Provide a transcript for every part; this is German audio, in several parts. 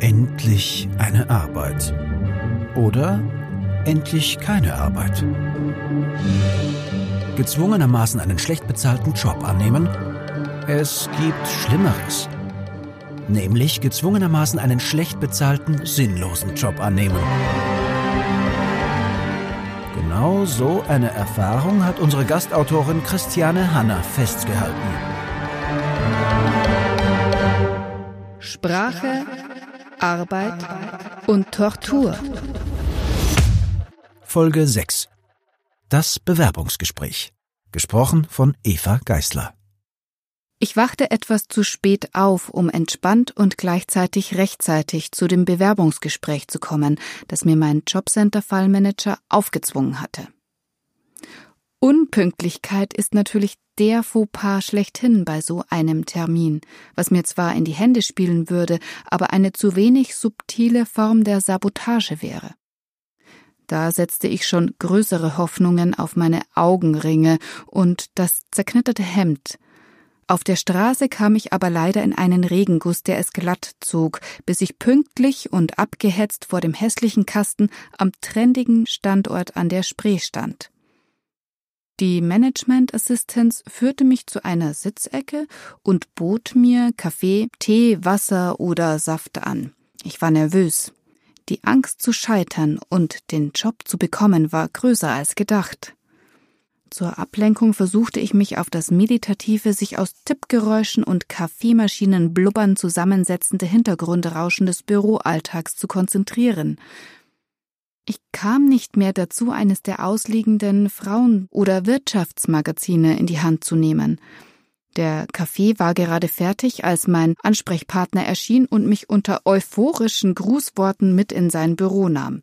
Endlich eine Arbeit. Oder endlich keine Arbeit. Gezwungenermaßen einen schlecht bezahlten Job annehmen? Es gibt Schlimmeres. Nämlich gezwungenermaßen einen schlecht bezahlten, sinnlosen Job annehmen. Genau so eine Erfahrung hat unsere Gastautorin Christiane Hanna festgehalten. Sprache, Arbeit und Tortur. Folge 6. Das Bewerbungsgespräch. Gesprochen von Eva Geißler. Ich wachte etwas zu spät auf, um entspannt und gleichzeitig rechtzeitig zu dem Bewerbungsgespräch zu kommen, das mir mein Jobcenter-Fallmanager aufgezwungen hatte. Unpünktlichkeit ist natürlich der Fauxpas schlechthin bei so einem Termin, was mir zwar in die Hände spielen würde, aber eine zu wenig subtile Form der Sabotage wäre. Da setzte ich schon größere Hoffnungen auf meine Augenringe und das zerknitterte Hemd, auf der Straße kam ich aber leider in einen Regenguss, der es glatt zog, bis ich pünktlich und abgehetzt vor dem hässlichen Kasten am trendigen Standort an der Spree stand. Die Management Assistance führte mich zu einer Sitzecke und bot mir Kaffee, Tee, Wasser oder Saft an. Ich war nervös. Die Angst zu scheitern und den Job zu bekommen war größer als gedacht. Zur Ablenkung versuchte ich mich auf das meditative, sich aus Tippgeräuschen und Kaffeemaschinen blubbern zusammensetzende Hintergrundrauschen des Büroalltags zu konzentrieren. Ich kam nicht mehr dazu, eines der ausliegenden Frauen- oder Wirtschaftsmagazine in die Hand zu nehmen. Der Kaffee war gerade fertig, als mein Ansprechpartner erschien und mich unter euphorischen Grußworten mit in sein Büro nahm.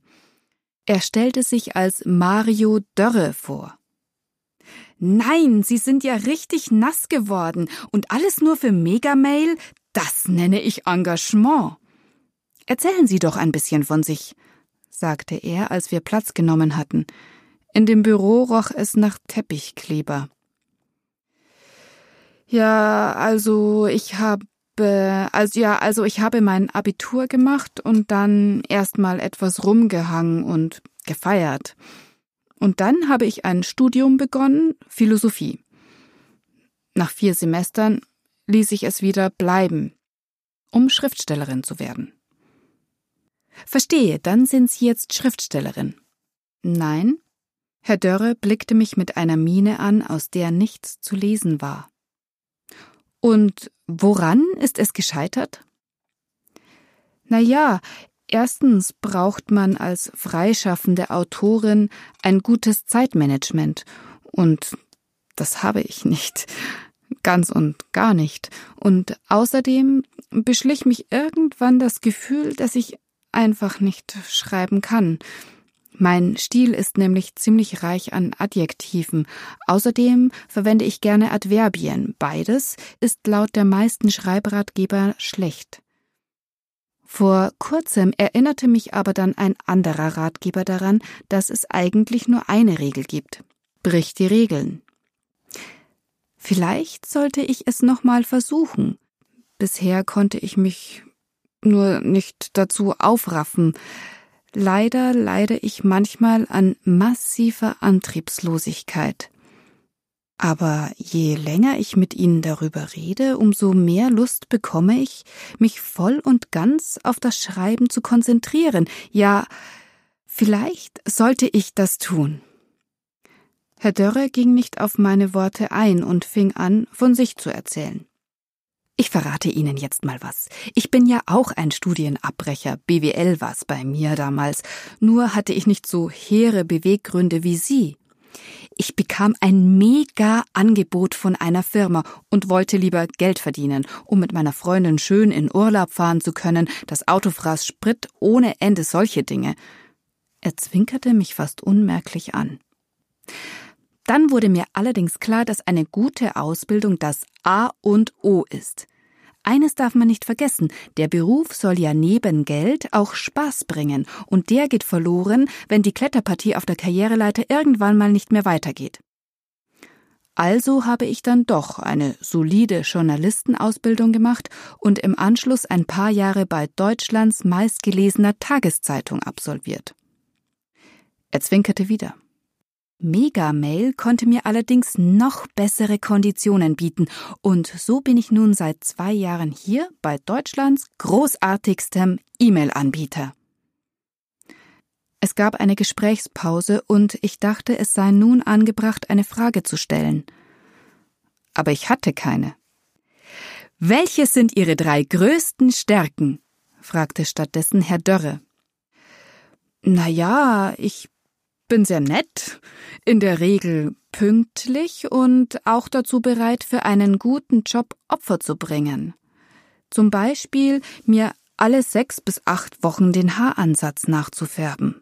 Er stellte sich als Mario Dörre vor. Nein, Sie sind ja richtig nass geworden und alles nur für Megamail? Das nenne ich Engagement. Erzählen Sie doch ein bisschen von sich, sagte er, als wir Platz genommen hatten. In dem Büro roch es nach Teppichkleber. Ja, also ich habe also ja, also ich habe mein Abitur gemacht und dann erstmal etwas rumgehangen und gefeiert. Und dann habe ich ein Studium begonnen, Philosophie. Nach vier Semestern ließ ich es wieder bleiben, um Schriftstellerin zu werden. Verstehe, dann sind Sie jetzt Schriftstellerin. Nein? Herr Dörre blickte mich mit einer Miene an, aus der nichts zu lesen war. Und woran ist es gescheitert? Na ja, Erstens braucht man als freischaffende Autorin ein gutes Zeitmanagement und das habe ich nicht. Ganz und gar nicht. Und außerdem beschlich mich irgendwann das Gefühl, dass ich einfach nicht schreiben kann. Mein Stil ist nämlich ziemlich reich an Adjektiven. Außerdem verwende ich gerne Adverbien. Beides ist laut der meisten Schreibratgeber schlecht. Vor kurzem erinnerte mich aber dann ein anderer Ratgeber daran, dass es eigentlich nur eine Regel gibt. Brich die Regeln. Vielleicht sollte ich es nochmal versuchen. Bisher konnte ich mich nur nicht dazu aufraffen. Leider leide ich manchmal an massiver Antriebslosigkeit. Aber je länger ich mit ihnen darüber rede, umso mehr Lust bekomme ich, mich voll und ganz auf das Schreiben zu konzentrieren. Ja, vielleicht sollte ich das tun. Herr Dörre ging nicht auf meine Worte ein und fing an, von sich zu erzählen. Ich verrate Ihnen jetzt mal was. Ich bin ja auch ein Studienabbrecher, BWL war's bei mir damals, nur hatte ich nicht so hehre Beweggründe wie Sie. Ich bekam ein mega Angebot von einer Firma und wollte lieber Geld verdienen, um mit meiner Freundin schön in Urlaub fahren zu können. Das Auto fraß Sprit ohne Ende solche Dinge. Er zwinkerte mich fast unmerklich an. Dann wurde mir allerdings klar, dass eine gute Ausbildung das A und O ist. Eines darf man nicht vergessen, der Beruf soll ja neben Geld auch Spaß bringen, und der geht verloren, wenn die Kletterpartie auf der Karriereleiter irgendwann mal nicht mehr weitergeht. Also habe ich dann doch eine solide Journalistenausbildung gemacht und im Anschluss ein paar Jahre bei Deutschlands meistgelesener Tageszeitung absolviert. Er zwinkerte wieder. Megamail konnte mir allerdings noch bessere Konditionen bieten, und so bin ich nun seit zwei Jahren hier bei Deutschlands großartigstem E-Mail-Anbieter. Es gab eine Gesprächspause, und ich dachte, es sei nun angebracht, eine Frage zu stellen. Aber ich hatte keine. Welche sind Ihre drei größten Stärken? fragte stattdessen Herr Dörre. Na ja, ich bin sehr nett, in der Regel pünktlich und auch dazu bereit, für einen guten Job Opfer zu bringen. Zum Beispiel mir alle sechs bis acht Wochen den Haaransatz nachzufärben.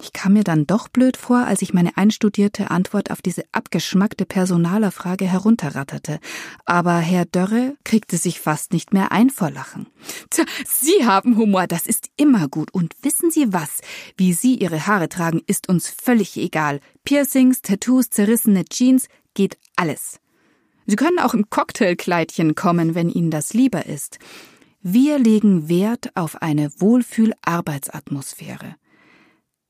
Ich kam mir dann doch blöd vor, als ich meine einstudierte Antwort auf diese abgeschmackte Personalerfrage herunterratterte. Aber Herr Dörre kriegte sich fast nicht mehr ein vor Lachen. Tja, Sie haben Humor, das ist immer gut. Und wissen Sie was? Wie Sie Ihre Haare tragen, ist uns völlig egal. Piercings, Tattoos, zerrissene Jeans, geht alles. Sie können auch im Cocktailkleidchen kommen, wenn Ihnen das lieber ist. Wir legen Wert auf eine Wohlfühl-Arbeitsatmosphäre.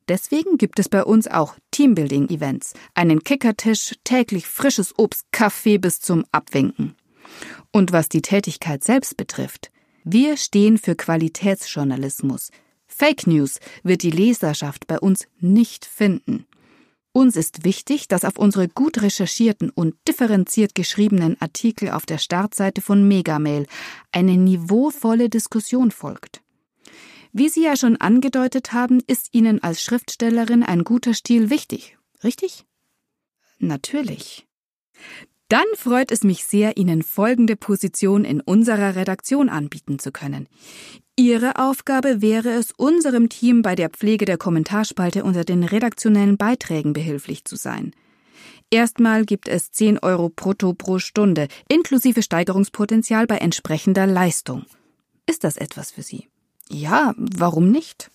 Deswegen gibt es bei uns auch Teambuilding-Events, einen Kickertisch, täglich frisches Obst, Kaffee bis zum Abwinken. Und was die Tätigkeit selbst betrifft, wir stehen für Qualitätsjournalismus. Fake News wird die Leserschaft bei uns nicht finden. Uns ist wichtig, dass auf unsere gut recherchierten und differenziert geschriebenen Artikel auf der Startseite von Megamail eine niveauvolle Diskussion folgt. Wie Sie ja schon angedeutet haben, ist Ihnen als Schriftstellerin ein guter Stil wichtig, richtig? Natürlich. Dann freut es mich sehr, Ihnen folgende Position in unserer Redaktion anbieten zu können. Ihre Aufgabe wäre es, unserem Team bei der Pflege der Kommentarspalte unter den redaktionellen Beiträgen behilflich zu sein. Erstmal gibt es 10 Euro brutto pro Stunde, inklusive Steigerungspotenzial bei entsprechender Leistung. Ist das etwas für Sie? Ja, warum nicht?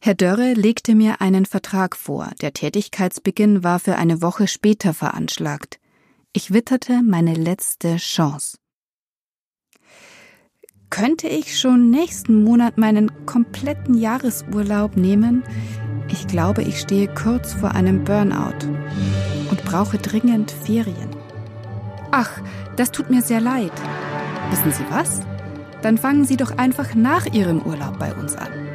Herr Dörre legte mir einen Vertrag vor. Der Tätigkeitsbeginn war für eine Woche später veranschlagt. Ich witterte meine letzte Chance. Könnte ich schon nächsten Monat meinen kompletten Jahresurlaub nehmen? Ich glaube, ich stehe kurz vor einem Burnout und brauche dringend Ferien. Ach, das tut mir sehr leid. Wissen Sie was? Dann fangen Sie doch einfach nach Ihrem Urlaub bei uns an.